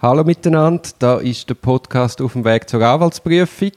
Hallo miteinander, da ist der Podcast auf dem Weg zur Anwaltsprüfung.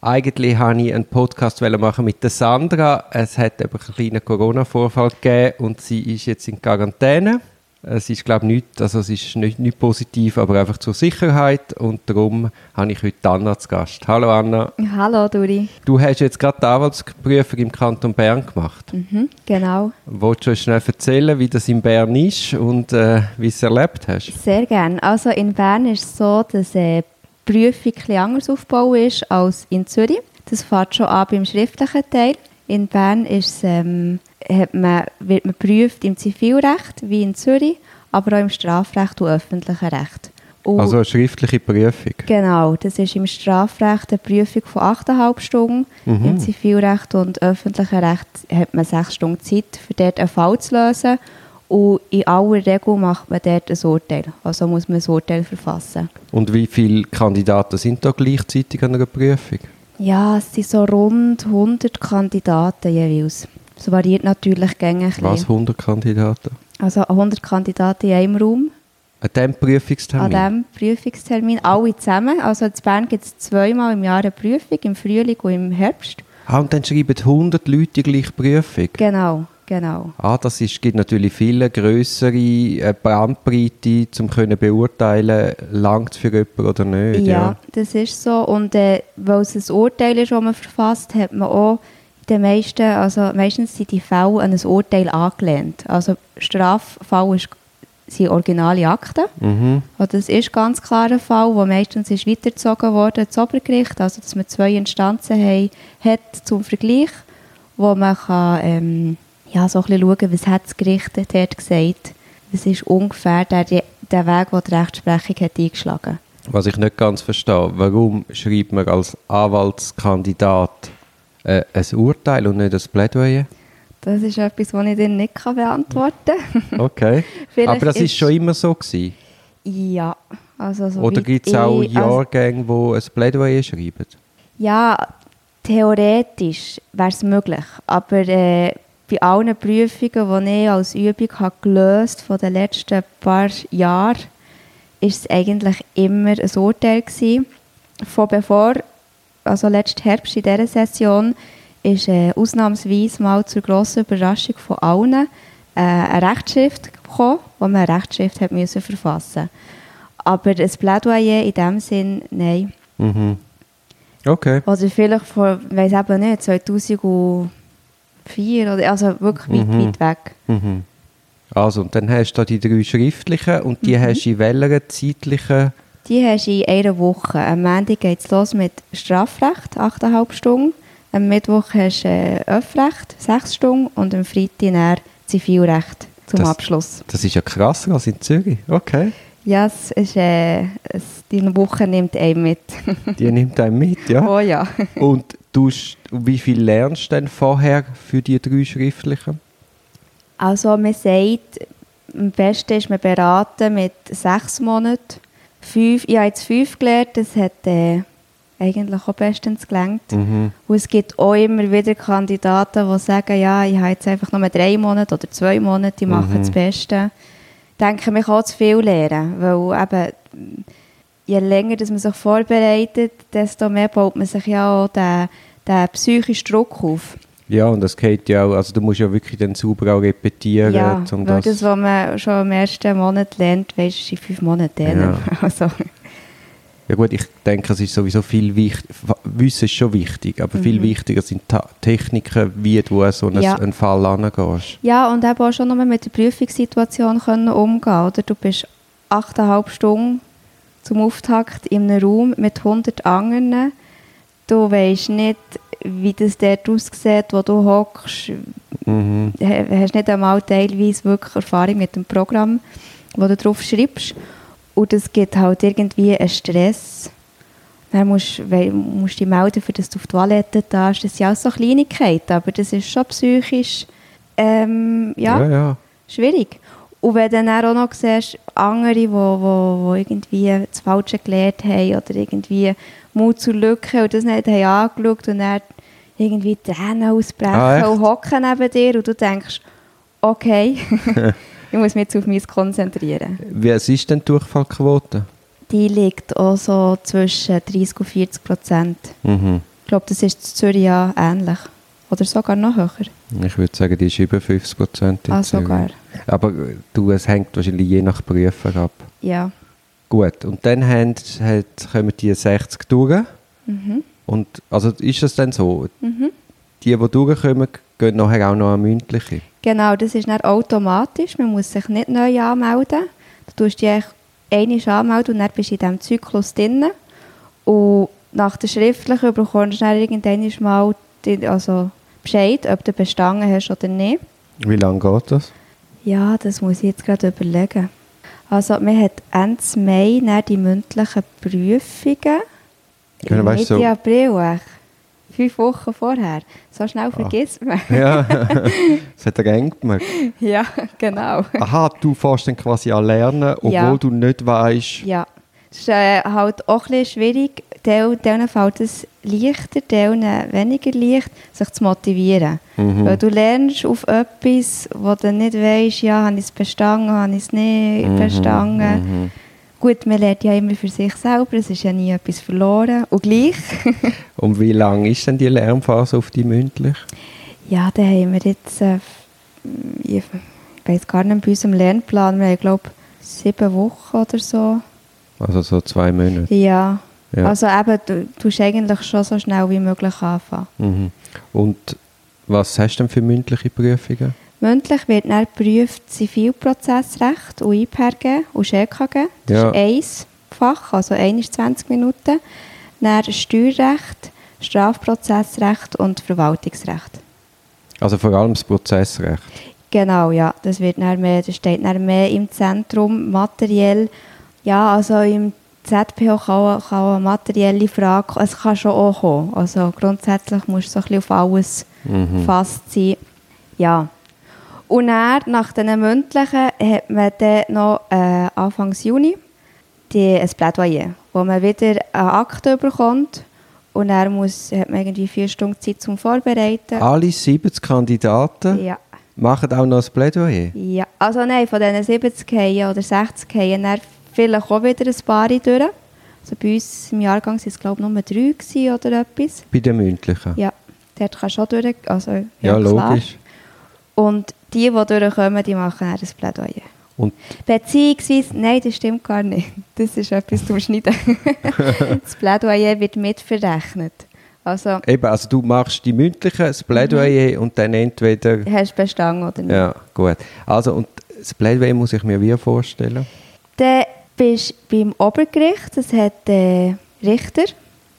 Eigentlich wollte ich einen Podcast machen mit der Sandra. Es hat aber einen kleinen Corona-Vorfall gegeben und sie ist jetzt in Quarantäne. Es ist, glaube ich, nicht, also es ist nicht, nicht positiv, aber einfach zur Sicherheit. Und darum habe ich heute Anna zu Gast. Hallo Anna. Hallo Duri. Du hast jetzt gerade die Anwaltsprüfung im Kanton Bern gemacht. Mhm, genau. Wolltest du uns schnell erzählen, wie das in Bern ist und äh, wie du es erlebt hast? Sehr gerne. Also in Bern ist es so, dass äh, die Prüfung etwas anders aufgebaut ist als in Zürich. Das fährt schon an beim schriftlichen Teil. In Bern ist es, ähm, hat man, wird man geprüft im Zivilrecht wie in Zürich, aber auch im Strafrecht und öffentlichen Recht. Und Also eine schriftliche Prüfung. Genau, das ist im Strafrecht eine Prüfung von 8,5 Stunden. Mhm. Im Zivilrecht und öffentlichen Recht hat man 6 Stunden Zeit, für dort einen Fall zu lösen. Und in aller Regel macht man dort ein Urteil. Also muss man ein Urteil verfassen. Und wie viele Kandidaten sind da gleichzeitig an einer Prüfung? Ja, es sind so rund 100 Kandidaten jeweils. Es variiert natürlich gängig. ein Was, bisschen. 100 Kandidaten? Also 100 Kandidaten in einem Raum. An diesem Prüfungstermin? An diesem Prüfungstermin, alle zusammen. Also in Bern gibt es zweimal im Jahr eine Prüfung, im Frühling und im Herbst. Ah, und dann schreiben 100 Leute die gleiche Prüfung? Genau, genau. Ah, das ist, gibt natürlich viele grössere äh, Bandbreite, um können beurteilen, langt es für jemanden oder nicht. Ja, das ist so. Und äh, weil es ein Urteil ist, das man verfasst, hat man auch den meisten, also meistens sind die Fälle an ein Urteil angelehnt. Also Straffall ist, sind originale Akten. Mhm. Und das ist ganz klar ein Fall, der meistens ist weitergezogen wurde ins Obergericht, also dass man zwei Instanzen haben, hat zum Vergleich, wo man kann, ähm, ja, so ein bisschen schauen, was hat das Gericht dort gesagt. Was ist ungefähr der, der Weg, den die Rechtsprechung hat eingeschlagen Was ich nicht ganz verstehe, warum schreibt man als Anwaltskandidat äh, ein Urteil und nicht ein Plädoyer? Das ist etwas, das ich dir nicht beantworten kann. Okay. Aber das ist schon immer so gewesen. ja, also so Oder gibt es auch also, Jahrgänge, die ein Plädoyer schreiben? Ja, theoretisch wäre es möglich. Aber äh, bei allen Prüfungen, die ich als Übung habe gelöst von den letzten paar Jahren, ist es eigentlich immer ein Urteil gewesen. Von bevor, also letzten Herbst in dieser Session, ist äh, ausnahmsweise mal zur grossen Überraschung von allen äh, eine Rechtschrift gekommen, wo man eine Rechtschrift hat müssen verfassen Aber ein Plädoyer in dem Sinn, nein. Mhm. Okay. Oder vielleicht vor, ich weiß eben nicht, 2004 oder also wirklich weit, Mhm. weit weg. Mhm. Also, und dann hast du da die drei schriftlichen und die Mhm. hast du in welcher zeitlichen... Die hast du in einer Woche. Am Montag geht es los mit Strafrecht, 8,5 Stunden. Am Mittwoch hast du äh, Öffrecht, 6 Stunden. Und am Freitag Zivilrecht zum Das- Abschluss. Das ist ja krasser als in Zürich. Okay. Ja, es ist, äh, es, die Woche nimmt einen mit. Die nimmt einen mit, ja. oh ja. Und du, wie viel lernst du denn vorher für die drei schriftlichen? Also man sagt, am besten ist man beraten mit sechs Monaten. Fünf, ich habe jetzt fünf gelernt, das hat äh, eigentlich auch bestens gelangt. Mhm. Und es gibt auch immer wieder Kandidaten, die sagen, ja, ich habe jetzt einfach nur drei Monate oder zwei Monate, die machen Mhm. das Beste. Ich denke, man kann auch zu viel lernen, weil eben, je länger dass man sich vorbereitet, desto mehr baut man sich ja auch den, den psychischen Druck auf. Ja, und das geht ja auch, also du musst ja wirklich dann sauber auch repetieren, Ja, um das... das, was man schon im ersten Monat lernt, weisst du in fünf Monaten. Ja. Also, Ja gut, ich denke, es ist sowieso viel wichtig, Wissen ist schon wichtig, aber viel wichtiger sind Ta Techniken, wie du so einen, Mhm. Ja. einen Fall angehst. ja, und eben auch schon nur mit der Prüfungssituation können umgehen oder? Du bist achteinhalb Stunden zum Auftakt in einem Raum mit 100 anderen. Du weißt nicht, wie das dort aussieht, wo du hockst. Mhm. Du hast nicht einmal teilweise wirklich Erfahrung mit dem Programm, wo du drauf schreibst. Und es gibt halt irgendwie einen Stress. Dann musst du musst dich melden, für dass du auf die Toilette darfst. Das sind auch so Kleinigkeiten, aber das ist schon psychisch ähm, ja, ja, ja. schwierig. Und wenn du dann auch noch siehst, andere, die wo, wo, wo irgendwie das Falsche gelernt haben oder irgendwie Mut zur Lücke und das nicht haben angeschaut und dann irgendwie Tränen ausbrechen Ah, und hocken neben dir und du denkst, okay, ich muss mich jetzt auf mich konzentrieren. Wie ist denn die Durchfallquote? die liegt auch so zwischen 30 und 40 Prozent. Mhm. Ich glaube, das ist in Zürich ja ähnlich. Oder sogar noch höher. Ich würde sagen, die ist über 50 Prozent. Ah, sogar. Aber äh, du, es hängt wahrscheinlich je nach Prüfer ab. Ja. Gut, und dann haben, hat, kommen die 60 durch. Mhm. Und also ist es dann so, Mhm. die, die durchkommen, gehen nachher auch noch an mündliche? Genau, das ist dann automatisch. Man muss sich nicht neu anmelden. Du tust dich einmal anmelden und dann bist du in diesem Zyklus drin. Und nach der schriftlichen bekommst du dann irgendwann mal die, also Bescheid, ob du bestanden hast oder nicht. Wie lange geht das? Ja, das muss ich jetzt gerade überlegen. Also man hat Ende Mai dann die mündlichen Prüfungen. Weißt du, Mitte so- April, fünf Wochen vorher. So Ah. schnell vergisst man. Ja, es hat gerenkt mir. ja, genau. Aha, du fährst dann quasi an Lernen, obwohl Ja. du nicht weißt. Ja, es ist äh, halt auch ein schwierig, denen fällt es leichter, denen weniger leicht, sich zu motivieren. Mhm. Weil du lernst auf etwas, wo du nicht weißt, ja, habe ich es bestanden, habe ich es nicht Mhm, bestanden. mhm. Gut, man lernt ja immer für sich selber, es ist ja nie etwas verloren. Und gleich, Und wie lang ist denn die Lernphase auf die mündlich? ja, da haben wir jetzt, äh, ich weiß gar nicht, bei unserem Lernplan, wir haben, glaube sieben Wochen oder so. Also so zwei Monate. Ja, Ja. also eben, du tust eigentlich schon so schnell wie möglich anfangen. Mhm. Und was hast du denn für mündliche Prüfungen? Mündlich wird dann geprüft Zivilprozessrecht und IPRG und SchKG. Das Ja. ist ein Fach, also ein ist 20 Minuten. Dann Steuerrecht, Strafprozessrecht und Verwaltungsrecht. Also vor allem das Prozessrecht. Genau, ja. Das, wird dann mehr, das steht dann mehr im Zentrum materiell. Ja, also im ZPO kann, kann eine materielle Frage, es kann schon auch kommen. Also grundsätzlich musst du so ein bisschen auf alles Mhm. gefasst sein. Ja. Und dann, nach den mündlichen, hat man dann noch äh, Anfangs Juni die, ein Plädoyer, wo man wieder eine Akte bekommt und dann muss, hat man irgendwie vier Stunden Zeit zum Vorbereiten. Alle 70 Kandidaten Ja. machen auch noch ein Plädoyer. Ja, also nein, von diesen 70 Haien oder 60 Haien dann vielleicht auch wieder ein paar durch. Also bei uns im Jahrgang waren es glaube ich nur drei oder etwas. Bei den mündlichen. Ja, dort kannst du auch durch. Also, ja, Ja, logisch. Und die, die durchkommen, die machen dann ein Plädoyer. Und Beziehungsweise, nein, das stimmt gar nicht. Das ist etwas zum Schneiden. das Plädoyer wird mitverrechnet. Also, eben, also du machst die mündlichen, das Plädoyer und dann entweder... hast bestanden oder nicht. Ja, gut. Also und das Plädoyer muss ich mir wie vorstellen? Dann bist beim Obergericht, das hat äh, Richter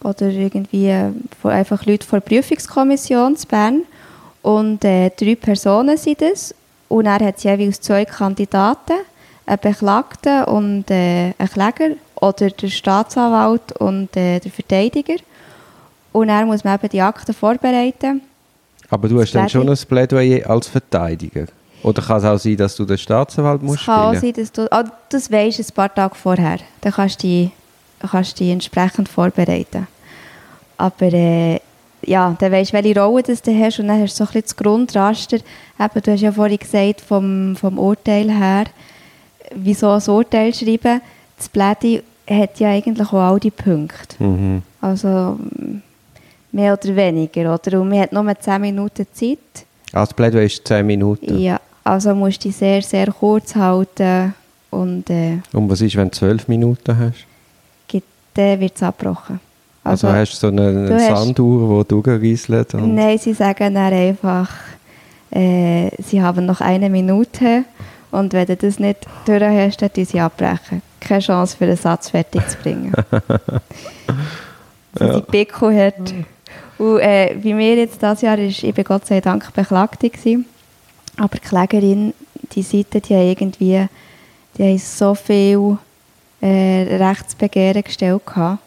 oder irgendwie äh, einfach Leute von der Prüfungskommission zu Bern und äh, drei Personen sind es und er hat jeweils zwei Kandidaten, einen Beklagten und äh, einen Kläger oder der Staatsanwalt und äh, der Verteidiger und dann muss man eben die Akten vorbereiten. Aber du hast dann schon ein Plädoyer als Verteidiger. Oder kann es auch sein, dass du den Staatsanwalt musst Es kann spielen? sein, dass du, ah, das weisst du ein paar Tage vorher. Dann kannst du dich, kannst dich entsprechend vorbereiten. Aber äh, ja, dann weisst du, welche Rolle das du hast und dann hast du so ein bisschen das Grundraster. Eben, du hast ja vorhin gesagt, vom, vom Urteil her, wieso ein Urteil schreiben. Das Plädi hat ja eigentlich auch all die Punkte. Mhm. Also mehr oder weniger. Oder? Und man hat nur 10 Minuten Zeit. Also das Plädoyer ist 10 Minuten. Ja, also musst du dich sehr, sehr kurz halten und äh, Und was ist, wenn du 12 Minuten hast? gibt- dann wird es abgebrochen. Also, hast du so eine, du eine hast- Sanduhr, die durchrieselt? und- Nein, sie sagen dann einfach, äh, sie haben noch eine Minute und wenn du das nicht durch hast, dann sie abbrechen. Keine Chance für den Satz fertig zu bringen. so die Pickel hat. Und äh, bei mir jetzt dieses Jahr ist, ich bin Gott sei Dank Beklagte gewesen. Aber die Klägerin, die Seite, die haben irgendwie, die haben so viel äh, Rechtsbegehren gestellt gehabt.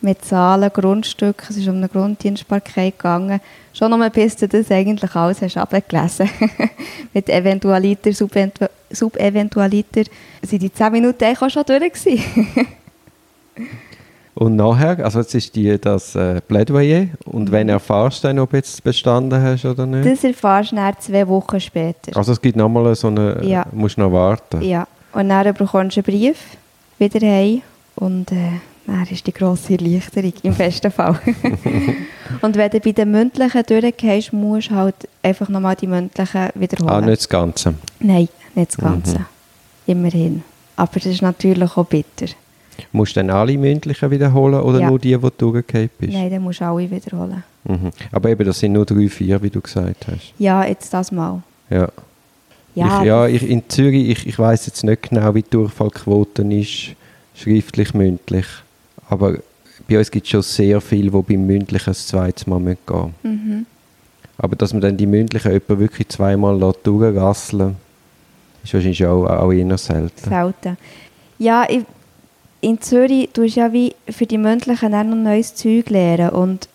Mit Zahlen, Grundstücken, es ist um eine Grunddienstbarkeit gegangen. Schon noch bis du das eigentlich alles hast abgelesen. Mit Eventualiter, Subentu Subeventualiter sind die 10 Minuten eigentlich auch schon durch. Und nachher, also jetzt ist die, das äh, Plädoyer und Mhm. wenn erfahrst du dann, ob du jetzt bestanden hast oder nicht? Das erfährst du dann zwei Wochen später. also es gibt nochmal so eine, Ja. musst noch warten. Ja, und dann bekommst du einen Brief wieder heim Und äh, dann ist die grosse Erleichterung, im besten Fall. und wenn du bei den mündlichen durchgehst, musst du halt einfach nochmal die mündlichen wiederholen. Ah, nicht das Ganze. Nein, nicht das Ganze. Mhm. Immerhin. Aber das ist natürlich auch bitter. Musst du dann alle mündlichen wiederholen oder Ja. nur die, die du durchgefallen bist? Nein, dann musst du alle wiederholen. Mhm. Aber eben, das sind nur drei, vier, wie du gesagt hast. Ja, jetzt das mal. Ja. Ja, ich, ja ich, in Zürich, ich, ich weiß jetzt nicht genau, wie die Durchfallquote ist, schriftlich, mündlich. Aber bei uns gibt es schon sehr viel, die beim mündlichen das zweite Mal gehen müssen. Mhm. Aber dass man dann die mündlichen jemanden wirklich zweimal lässt durchrasseln ist wahrscheinlich auch, auch eher selten. Selten. Ja, ich, in Zürich tust du ja wie für die mündlichen auch noch neues Zeug lernen. Und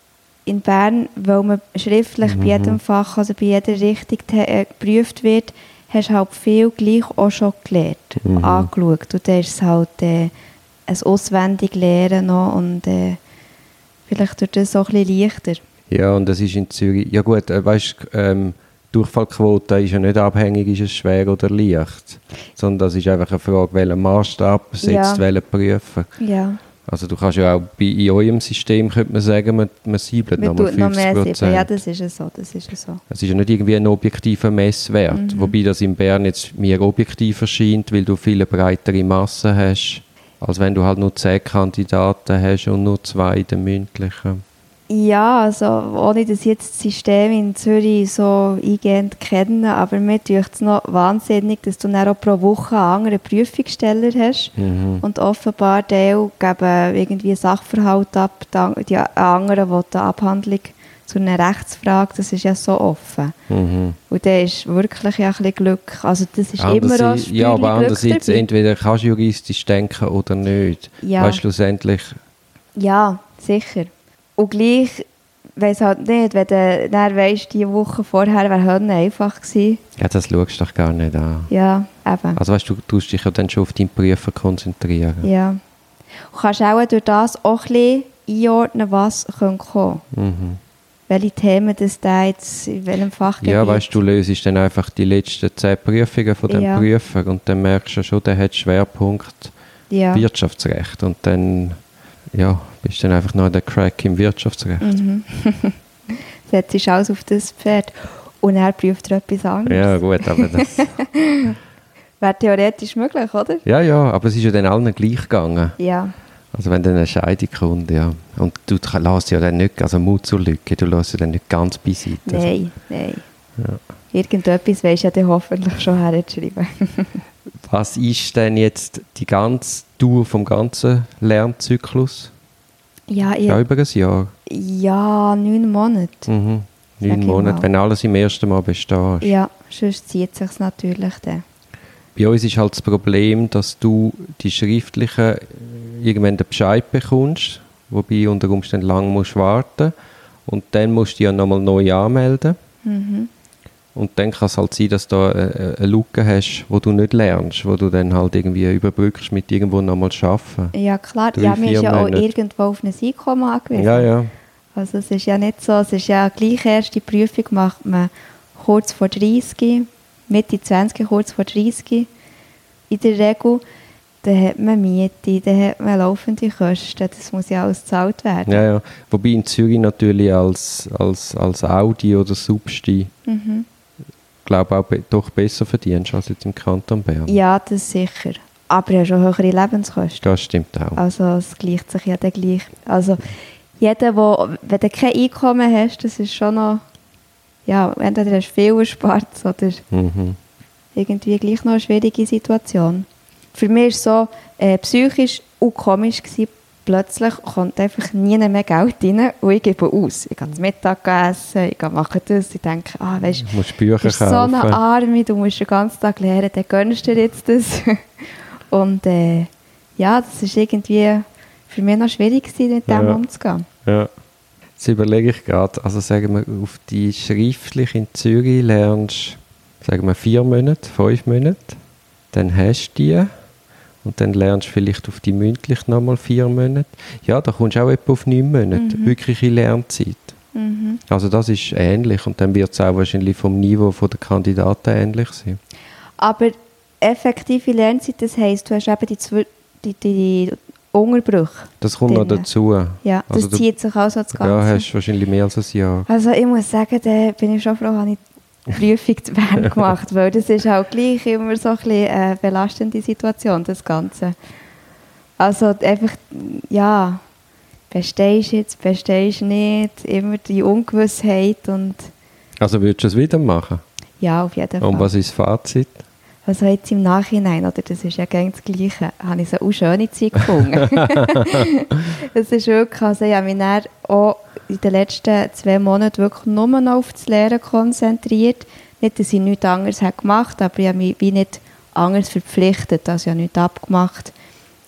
in Bern, weil man schriftlich Mhm. bei jedem Fach, also bei jeder Richtung äh, geprüft wird, hast du halt viel gleich auch schon gelernt, Mhm. angeschaut. Und dann ist es halt äh, ein auswendig Lernen noch und äh, vielleicht durch das auch ein bisschen leichter. Ja, und das ist in Zürich. Ja, gut, äh, weißt du, ähm, Durchfallquote ist ja nicht abhängig, ist es schwer oder leicht. Sondern das ist einfach eine Frage, welchen Maßstab setzt Ja. welcher Prüfer. Ja, Also du kannst ja auch bei, in eurem System, könnte man sagen, man, man siebelt nochmal tut noch 50 mehr sieben. Ja, das ist ja so, das ist ja so. Es ist ja nicht irgendwie ein objektiver Messwert, Mhm. wobei das in Bern jetzt mir objektiv erscheint, weil du viele breitere Massen hast, als wenn du halt nur zehn Kandidaten hast und nur zwei in den mündlichen. Ja, also ohne dass ich jetzt das System in Zürich so eingehend kenne, aber mir tut es noch wahnsinnig, dass du dann auch pro Woche einen anderen Prüfungssteller hast Mhm. und offenbar Teil geben irgendwie Sachverhalt ab, die an- die anderen, die die Abhandlung zu einer Rechtsfrage, das ist ja so offen. Mhm. Und da ist wirklich ja ein bisschen Glück, also das ist immer auch ein ja, aber Glück andererseits, dabei. entweder kannst du juristisch denken oder nicht. Ja. Weißt schlussendlich, Ja, sicher. Und gleich, weiss halt nicht, wenn du dann weisst, die Woche vorher wäre Hölle einfach gewesen. ja, das schaust du doch gar nicht an. Ja, eben. Also weißt du, du tust dich ja dann schon auf deinen Prüfer konzentrieren. Ja. Du kannst auch durch das auch ein bisschen einordnen, was kommen kann. Mhm. Welche Themen das da jetzt in welchem Fachgebiet. Ja, weißt du, du löst dann einfach die letzten zehn Prüfungen von dem Ja. Prüfer und dann merkst du schon, der hat Schwerpunkt ja. Wirtschaftsrecht und dann ja, bist du dann einfach noch der Crack im Wirtschaftsrecht. Mhm. Setzt alles auf das Pferd. Und er prüft er etwas anderes. Ja, gut, aber das. Wäre theoretisch möglich, oder? ja, ja, aber es ist ja dann allen gleich gegangen. Ja. Also wenn dann eine Scheidung kommt, ja. Und du lässt ja dann nicht, also Mut zur Lücke, du lässt ja dann nicht ganz beiseite. Nein, nein. Irgendetwas weisst du ja dann hoffentlich schon herzuschreiben. Was ist denn jetzt die ganze Tour vom ganzen Lernzyklus? Ja, ich, Ja, über ein Jahr. ja, neun Monate. Mhm. Neun Monate, wenn alles im ersten Mal bestehst. Ja, sonst zieht es sich natürlich dann. Bei uns ist halt das Problem, dass du die schriftlichen äh, irgendwann den Bescheid bekommst, wobei unter Umständen lang musst warten und dann musst du dich ja nochmal neu anmelden Mhm. Und dann kann es halt sein, dass du da eine, eine Lücke hast, wo du nicht lernst, wo du dann halt irgendwie überbrückst mit irgendwo nochmal arbeiten. Ja, klar. Drei, ja, man ist ja auch Monate. irgendwo auf ein Einkommen angewiesen. Ja, ja. Also es ist ja nicht so, es ist ja gleich erste Prüfung macht man kurz vor 30, Mitte 20, kurz vor 30 in der Regel. Dann hat man Miete, dann hat man laufende Kosten, das muss ja alles gezahlt werden. Ja, ja. Wobei in Zürich natürlich als, als, als Audi oder Substi, Mhm. Glaube auch be doch besser verdienst als jetzt im Kanton Bern. Ja, das sicher. Aber ja schon höhere Lebenskosten. Das stimmt auch. Also es gleicht sich ja dann gleich. Also jeder, wo, wenn du kein Einkommen hast, das ist schon noch, ja, entweder hast du viel erspart oder Mhm. irgendwie gleich noch eine schwierige Situation. Für mich war es so äh, psychisch und komisch, gewesen. Plötzlich kommt einfach nie mehr Geld rein und ich gebe aus. Ich gehe zum Mittag essen, ich gehe machen das, ich denke, ah, weißt Du musst Bücher bist so eine Arme, du musst den ganzen Tag lernen, dann gönnst du dir jetzt das. Und äh, ja, das ist irgendwie für mich noch schwierig gewesen, mit dem Ja. umzugehen. Ja. Jetzt überlege ich gerade, also sagen wir, auf die schriftlich in Zürich lernst, sagen wir vier Monate, fünf Monate, dann hast du die und dann lernst du vielleicht auf die mündlich nochmal vier Monate. Ja, da kommst du auch etwa auf neun Monate, Mhm. wirkliche Lernzeit. Mhm. Also das ist ähnlich und dann wird es auch wahrscheinlich vom Niveau der Kandidaten ähnlich sein. Aber effektive Lernzeit, das heisst, du hast eben die, zw- die, die Unterbruch. Das kommt noch Drin. dazu. Ja, das Also du- zieht sich also das Ja, Ganze. hast wahrscheinlich mehr als ein Jahr. Also ich muss sagen, da bin ich schon froh, habe ich die Prüfung zu Bern gemacht, weil das ist auch gleich immer so ein bisschen eine belastende Situation, das Ganze. Also einfach, ja, bestehst du jetzt, bestehst du nicht, immer die Ungewissheit und Also würdest du es wieder machen? ja, auf jeden Fall. Und was ist das Fazit? Also jetzt im Nachhinein, oder das ist ja gegen das Gleiche, habe ich so auch schöne Zeit gefunden. es ist wirklich, also ich habe mich dann auch in den letzten zwei Monaten wirklich nur noch auf das Lehren konzentriert. Nicht, dass ich nichts anderes habe gemacht habe, aber ich habe mich wie nicht anders verpflichtet, also ich habe nichts abgemacht.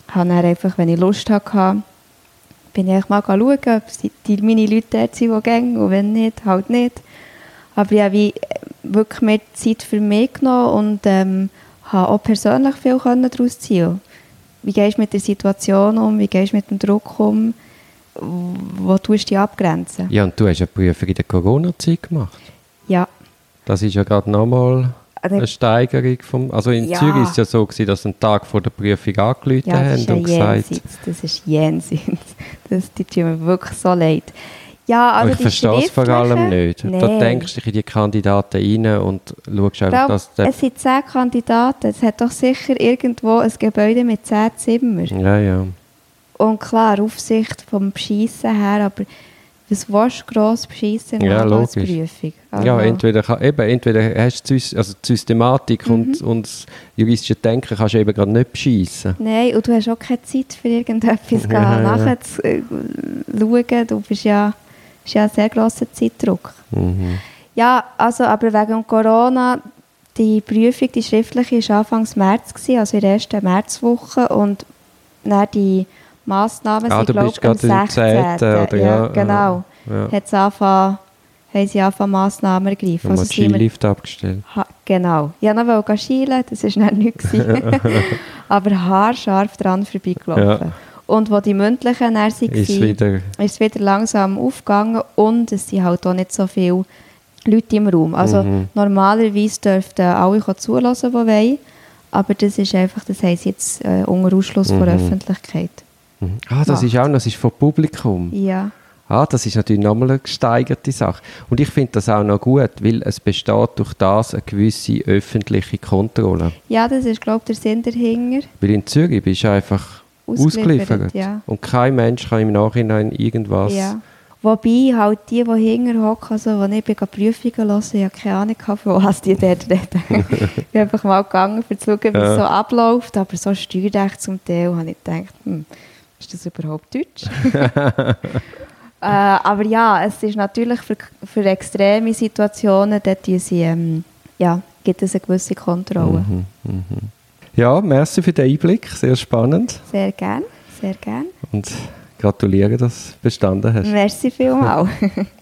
Ich habe dann einfach, wenn ich Lust hatte, bin ich mal schauen, ob die, meine Leute dort sind, die gehen, und wenn nicht, halt nicht. Aber ich habe wie, äh, wirklich mehr Zeit für mich genommen und ähm, habe auch persönlich viel können daraus ziehen Wie gehst du mit der Situation um? Wie gehst du mit dem Druck um? Wo tust du dich abgrenzen? Ja, und du hast eine Prüfung in der Corona-Zeit gemacht. Ja. Das ist ja gerade nochmal Also- eine Steigerung vom. Also in Ja. Zürich ist es ja so gewesen, dass einen Tag vor der Prüfung angerufen Ja, haben und gesagt, jenseits. Das ist jenseits. Das tut mir wirklich so leid. Ja, aber also ich verstehe es vor allem nicht. schriftlichen- Da Nein. denkst du dich in die Kandidaten rein und schaust einfach, dass der. es sind zehn Kandidaten. Es hat doch sicher irgendwo ein Gebäude mit zehn Zimmern. Ja, ja. Und klar, Aufsicht vom Beschissen her, aber was willst du gross beschissen Ja, als logisch. Prüfung? Also, Ja, entweder, kann- eben, entweder hast du also die Systematik Mhm. und, und das juristische Denken kannst du eben gerade nicht bescheissen. Nein, und du hast auch keine Zeit für irgendetwas Ja, ja. nachzuschauen. Du bist ja, ist ja ein sehr grosser Zeitdruck. Mhm. Ja, also, aber wegen Corona, die Prüfung, die schriftliche, war Anfang März, gewesen, also in der ersten Märzwoche. Und dann die Massnahmen Ah, sind, glaube ich, am gerade im 16. 10. oder ja, genau. ja. Hat's angefangen, haben sie angefangen, Massnahmen wir Also sind wir- Skilift abgestellt. Ha, genau. Ich wollte noch schielen, das war dann nichts. Aber haarscharf dran vorbeigelaufen. Ja. Und wo die mündlichen dann waren, Ist wieder. ist es wieder langsam aufgegangen und es sind halt auch nicht so viele Leute im Raum. Also Mhm. normalerweise dürften alle zulassen, die wollen, aber das ist einfach, das heisst jetzt äh, unter Ausschluss von der Mhm. Öffentlichkeit. Mhm. Ah, das ist auch noch, das ist vom Publikum. Ja. Ah, das ist natürlich nochmal eine gesteigerte Sache. Und ich finde das auch noch gut, weil es besteht durch das eine gewisse öffentliche Kontrolle. ja, das ist glaube ich der Sinn dahinter. Weil in Zürich bist du einfach Ausgeliefert, ausgeliefert. ja. Und kein Mensch kann im Nachhinein irgendwas. Ja. Wobei halt die, die hinten hocken, also, als ich bin Prüfungen hören, ich habe keine Ahnung, von was die dort reden. ich bin einfach mal gegangen, um zu schauen, wie es so abläuft. Aber so Steuerrecht zum Teil habe ich gedacht, hm, ist das überhaupt Deutsch? äh, aber ja, es ist natürlich für, für extreme Situationen, dort sie, ähm, ja, gibt es eine gewisse Kontrolle. Mhm, mhm. Ja, merci für den Einblick, sehr spannend. Sehr gern, sehr gern. Und gratuliere, dass du bestanden hast. Merci vielmals.